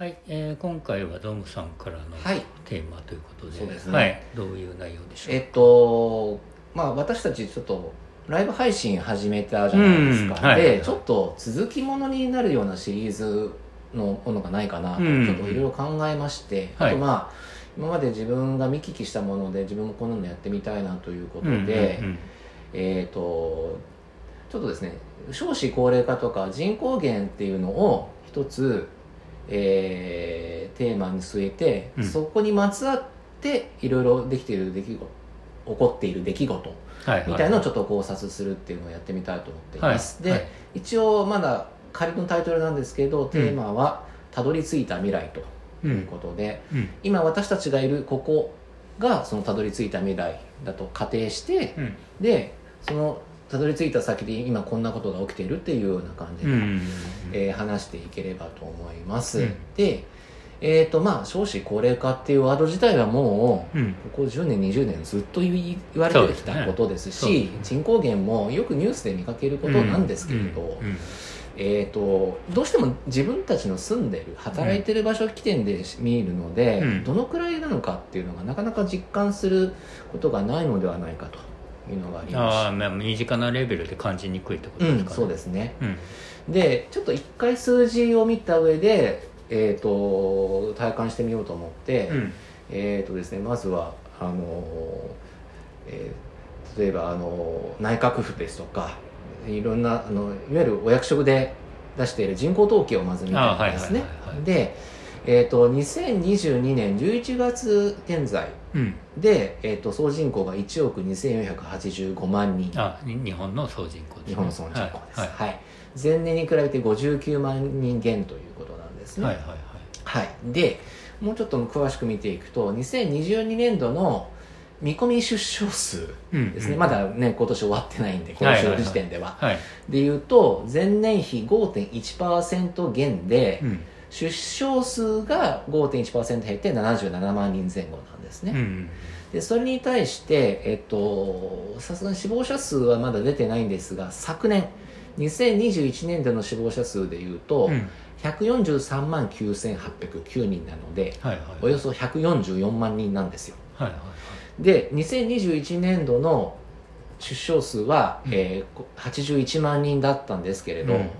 はい、えー今回はドムさんからのはい。テーマということで、そうですね。はい、どういう内容でしょう？えっとまあ私たちちょっとライブ配信始めたじゃないですか、うんはい。でちょっと続きものになるようなシリーズのものがないかなとうん。ちょっといろいろ考えまして、はい。あとまあ今まで自分が見聞きしたもので自分もこんなのやってみたいなということで、えっ、とちょっとですね少子高齢化とか人口減っていうのを一つ、えーテーマに据えて、うん。そこにまつわっていろいろできている出来事起こっている出来事はい。みたいのをちょっと考察するっていうのをやってみたいと思っています、はい。はい。で一応まだ仮のタイトルなんですけどテーマは「たどり着いた未来」とうんいうことで、うん。今私たちがいるここがそのたどり着いた未来だと仮定して、うん。でそのたどり着いた先で今こんなことが起きているっていうような感じで、うんえー話していければと思います、うん。でえっ、とまあ少子高齢化っていうワード自体はもううん。ここ10年20年ずっと言われてきたことですし人口減もよくニュースで見かけることなんですけれど、えー、とどうしても自分たちの住んでる働いてる場所起点で見るので、うん。どのくらいなのかっていうのがなかなか実感することがないのではないかというのがありまああまあ身近なレベルで感じにくいってことですかね。そうですね。うん。でちょっと一回数字を見た上で、えー、と体感してみようと思って、うん。えーとですね、まずはあの、えー例えばあの内閣府ですとかいろんなあのいわゆるお役所で出している人口統計をまず見たんですね。で、えー、と2022年11月現在うん。で、えー、と総人口が1億2485万人。あに日本の総人口ですね。日本の総人口です、ははい。い。前年に比べて59万人減ということなんですね、はいはいはい。はい、でもうちょっと詳しく見ていくと2022年度の見込み出生数うんですね、うんまだね今年終わってないんで今週の時点では,、はい。でいうと前年比5.1%減で、うん出生数が5.1%減って77万人前後なんですね、うんでそれに対してえっとさすがに死亡者数はまだ出てないんですが昨年2021年度の死亡者数でいうと、うん。143万9809人なのではいはいおよそ144万人なんですよ。はいはいで2021年度の出生数は、うん。えーこ81万人だったんですけれど、うん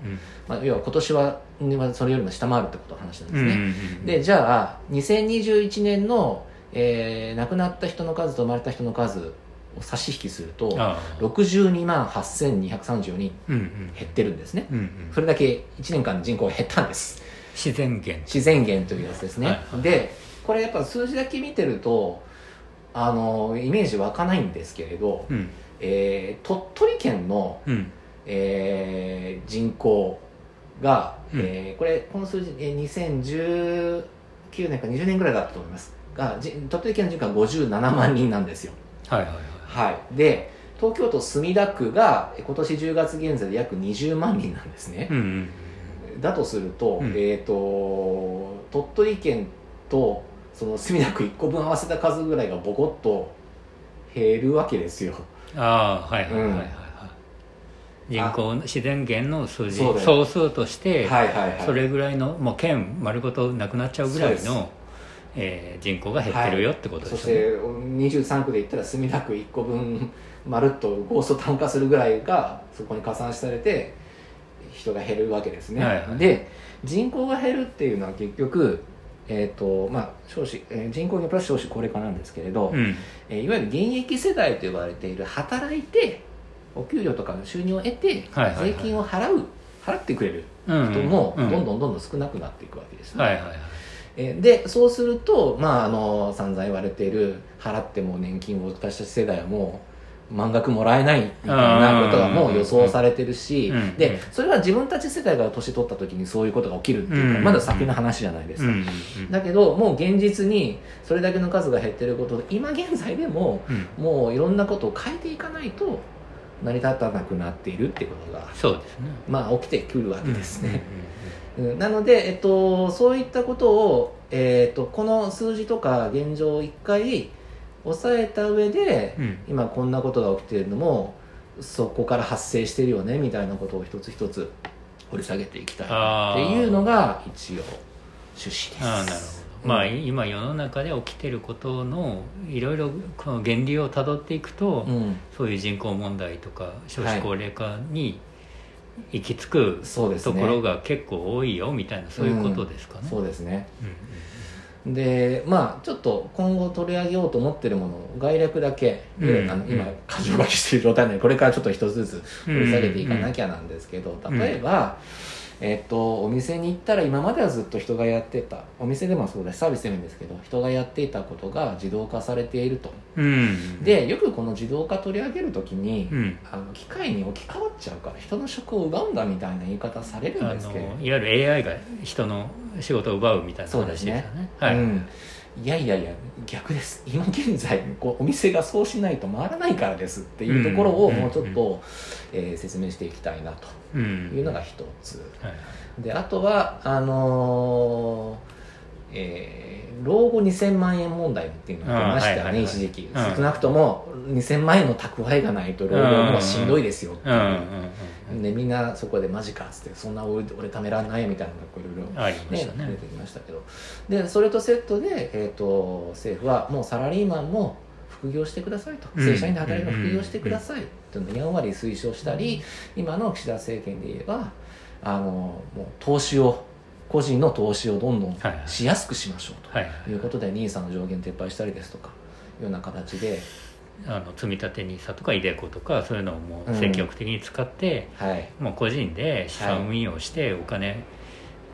まあ、要は今年はまあそれよりも下回るってことの話なんですね、うんうんうんでじゃあ2021年の、えー亡くなった人の数と生まれた人の数を差し引きするとああ。62万8234人うんうん。減ってるんですね。うんうん。それだけ1年間の人口が減ったんです。自然減。自然減というやつですね、はいはい。でこれやっぱ数字だけ見てるとあのイメージ湧かないんですけれど、うんえー鳥取県の、うん。えー人口が、うん。えーこれこの数字、えー2019年か20年ぐらいだったと思います。がじ鳥取県の人口は57万人なんですよ。はいはいはい。はい。で東京都墨田区がえー今年10月現在で約20万人なんですね、うんうんだとすると,、うん。えー、と鳥取県とその墨田区1個分合わせた数ぐらいがボコッと減るわけですよああはいはいはいはい。はい人口の自然減の数字そうだよ。総数としてはいはいはい。それぐらいのもう県丸ごとなくなっちゃうぐらいそうの、えー人口が減ってるよってことでそしすよね、て23区で言ったら墨田区1個分まるっとゴースト単価するぐらいがそこに加算されて人が減るわけですね、はいはい。で人口が減るっていうのは結局えーとまあ、少子えー人口にプラス少子高齢化なんですけれど、うん。えーいわゆる現役世代と呼ばれている働いてお給料とかの収入を得て税金を払う払ってくれるうん人もどうんんどんどんどん少なくなっていくわけですね、はいはいはい。えーでそうすると、まあ、あの散々言われている払っても年金を私たち世代はもう満額もらえないみたいなことがもう予想されてるしでそれは自分たち世代が年取った時にそういうことが起きるっていうかうん。まだ先の話じゃないです。か、だけどもう現実にそれだけの数が減ってることで今現在でもうん。もういろんなことを変えていかないと成り立たなくなっているってことがそうですね。まあ起きてくるわけですね、なので、えっと、そういったことを、えっと、この数字とか現状を一回抑えた上で、うん。うん今こんなことが起きているのもそこから発生してるよねみたいなことを一つ一つ掘り下げていきたいなっていうのが一応趣旨です。ああなるほど、まあ今世の中で起きてることのいろいろこの源流をたどっていくと、うん。そういう人口問題とか少子高齢化に行き着くそうですね。ところが結構多いよみたいなそういうことですかね。そうですね。うんでまあちょっと今後取り上げようと思ってるものを概略だけ、うん。あの今うん。箇条書きしている状態なのでこれからちょっと一つずつ掘り下げていかなきゃなんですけど、うん。例えば、えっとお店に行ったら今まではずっと人がやってたお店でもそうだしサービスでもいいんですけど人がやっていたことが自動化されていると。うん。でよくこの自動化取り上げるときに、うん。あの機械に置き換わっちゃうから人の職を奪うんだみたいな言い方されるんあですけど。のいわゆる AI が人の仕事を奪うみたいな話ですよね。はい、うん、いやいやいや逆です。今現在こうお店がそうしないと回らないからですっていうところをうんもうちょっと、えー説明していきたいなとうん。いうのが一つ。はいであとはあのーえー老後2000万円問題っていうのが出ましたよね、一時期、うん少なくとも2000万円の蓄えがないと老後のはしんどいですよってでみんなそこでマジかっつってそんな俺俺貯めらんないよみたいなのがいろいろねたね。出てきましたけど。でそれとセットで、えー、と政府はもうサラリーマンも副業してくださいと、うん。正社員で働いても副業してくださいというのをやん。わり推奨したり、今の岸田政権で言えばあのもう投資を個人の投資をどんどんはいはいしやすくしましょうはいはいとい。うことで NISA の上限撤廃したりですとかいうような形で、あの積み立て NISA とか iDeCo とかそういうのをもう積極的に使って、はい、もう個人で資産運用してお金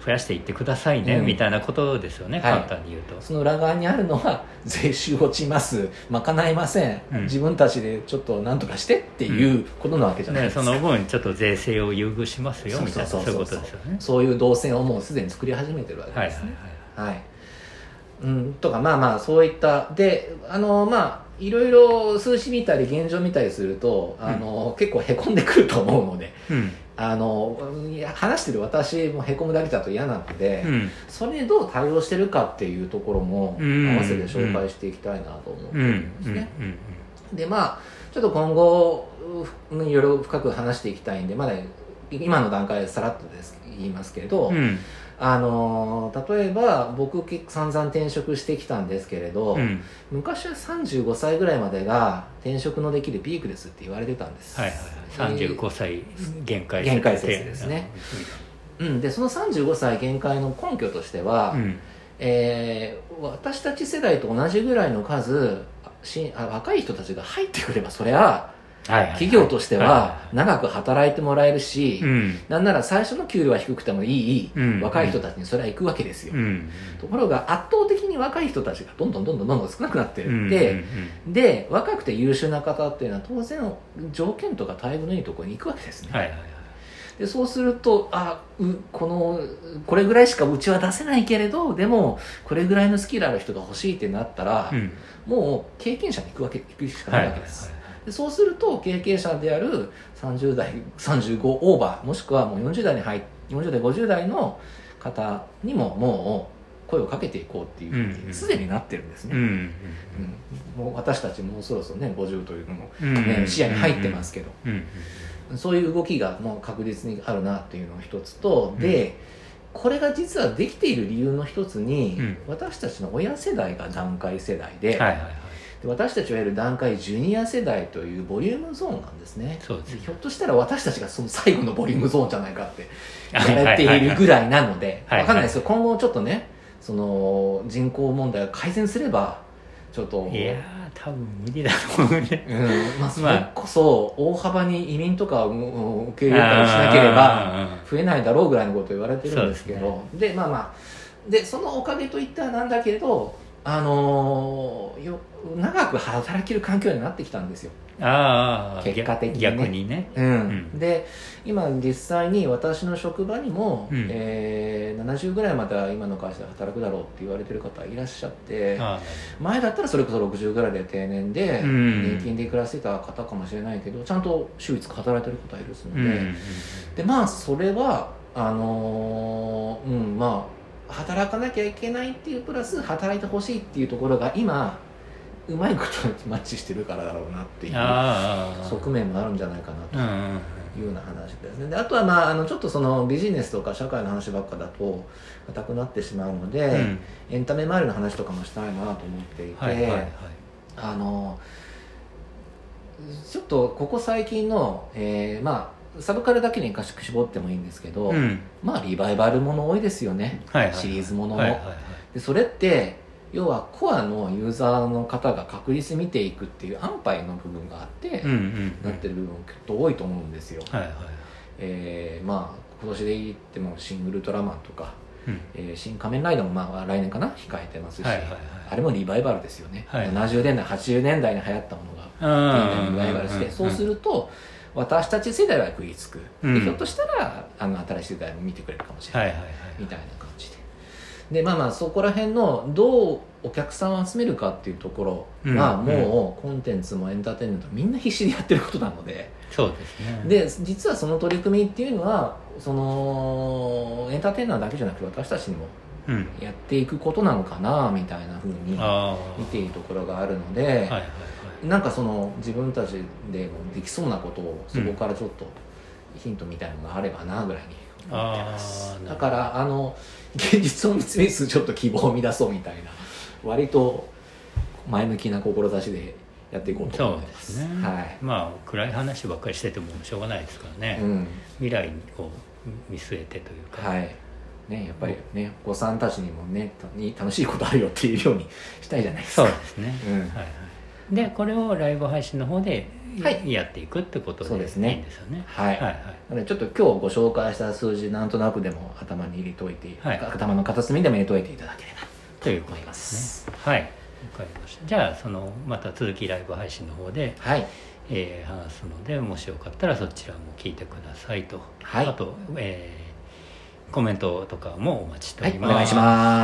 増やしていってくださいね、うん。みたいなことですよね、はい。簡単に言うと。その裏側にあるのは税収落ちます賄えません、うん。自分たちでちょっと何とかしてっていうことなわけじゃないね、ですか、その分ちょっと税制を優遇しますよみたいなそういうことですよね。そういう動線をもうすでに作り始めてるわけはいはいですねはい、うん、とかまあまあそういったであのまあいろいろ数字見たり現状見たりするとあの、結構へこんでくると思うのでうん。あの話してる私もへこむだけだと嫌なので、うん。それにどう対応してるかっていうところもうん。合わせて紹介していきたいなと思ってうんうん。るん。ですね。うん。でまあちょっと今後ういろいろ深く話していきたいんでまだ今の段階でさらっとです言いますけれど、うんあのー例えば僕散々転職してきたんですけれど、うん。昔は35歳ぐらいまでが転職のできるピークですって言われてたんです。はいはいはい。35歳限界限界説ですね。うん、でその35歳限界の根拠としては、うん。えー私たち世代と同じぐらいの数しあ若い人たちが入ってくればそれははいはいはい企業としてはいは長く働いてもらえるし、うん。なんなら最初の給料は低くてもいい、うん。若い人たちにそれは行くわけですよ、うん。ところが圧倒的に若い人たちがどんどんどんどんどんどん少なくなってうんるで、で若くて優秀な方っていうのは当然条件とか待遇のいいところに行くわけですね、はいはいはいでそうするとあうこのこれぐらいしかうちは出せないけれどでもこれぐらいのスキルある人が欲しいってなったら、うんもう経験者に行くわけ行くしかはないいわけです、でそうすると経験者である30代35オーバーもしくはもう40代に入っ40代50代の方にももう声をかけていこうっていうふうにすでになってるんですね、うんうんもう私たちもうそろそろね50というのも、うんね視野に入ってますけど、うんそういう動きがもう確実にあるなっていうのが一つと、でこれが実はできている理由の一つに、うん。私たちの親世代が団塊世代で,、はいはいはいで私たちはいわゆる団塊ジュニア世代というボリュームゾーンなんですね。そうですひょっとしたら私たちがその最後のボリュームゾーンじゃないかってはい言われているぐらいなので分かんないですけど今後ちょっとねその人口問題が改善すればちょっと。いやー多分無理だと思うね。うん。まあ、そまあれこそ大幅に移民とかをうん受け入れたりしなければあ増えないだろうぐらいのことを言われてるんですけど。で,、まあまあ。でそのおかげといったらなんだけれどあのーよ長く働ける環境になってきたんですよ、ーあー結果的にね。逆にね。うん。うん。で今実際に私の職場にも、うん。えー70ぐらいまでは今の会社で働くだろうって言われてる方いらっしゃってあ前だったらそれこそ60ぐらいで定年でうん。年金で暮らしてた方かもしれないけどちゃんと週5日働いてる方いるので、ーうん。でまあそれはあのーうんまあ働かなきゃいけないっていうプラス働いてほしいっていうところが今うまいことにマッチしてるからだろうなっていう側面もあるんじゃないかなというような話ですね。であとはまああのちょっとそのビジネスとか社会の話ばっかだと硬くなってしまうので、うん。エンタメ周りの話とかもしたいなと思っていて、はいはいはい。あのちょっとここ最近の、えーまあサブカルだけに絞ってもいいんですけど、うん。まあリバイバルもの多いですよね、はいはいはい。シリーズものも、はいはいはい。でそれって要はコアのユーザーの方が確実に見ていくっていう安牌の部分があって、うんうんなってる部分きっと多いと思うんですよ、はいはいえーまあ今年で言っても「シン・ウルトラマン」とかうん「えー新仮面ライダー」もまあ来年かな？控えてますし、はいはいはいあれもリバイバルですよね、はい70年代80年代に流行ったものがリバイバルして、そうすると私たち世代は食いつく、うん。でひょっとしたらあの新しい世代も見てくれるかもしれない。みたいな感じで。でまあまあそこら辺のどうお客さんを集めるかっていうところは、うん。もうコンテンツもエンターテインメントもみんな必死でやってることなので。そうですね。で実はその取り組みっていうのはそのエンターテイナーだけじゃなくて私たちにもうん。やっていくことなのかなみたいなふうに見ているところがあるので、はいはいはいなんかその自分たちでもできそうなことをそこからちょっとヒントみたいなのがあればなぐらいに思ってます。あーなるほど。だからあの現実を見つめつつちょっと希望を生み出そうみたいな割と前向きな志でやっていこうと思いまですすね、はいまあ暗い話ばっかりしててもしょうがないですからね、うん。未来を見据えてというか、はい。ねやっぱりねお子さんたちにもねたに楽しいことあるよっていうようにしたいじゃないですか。そうですね、うん。はいはい、でこれをライブ配信の方ではい。やっていくってことでそうですね。いいんですよね。はい。はいはい。なのでちょっと今日ご紹介した数字なんとなくでも頭に入れといて、はい。頭の片隅でも入れといていただければということ思いまですすね。はい。わかりました。じゃあそのまた続きライブ配信の方で、はい。えー話すのでもしよかったらそちらも聞いてくださいと、はい。あと、えーコメントとかもお待ちしておはいおります、願いします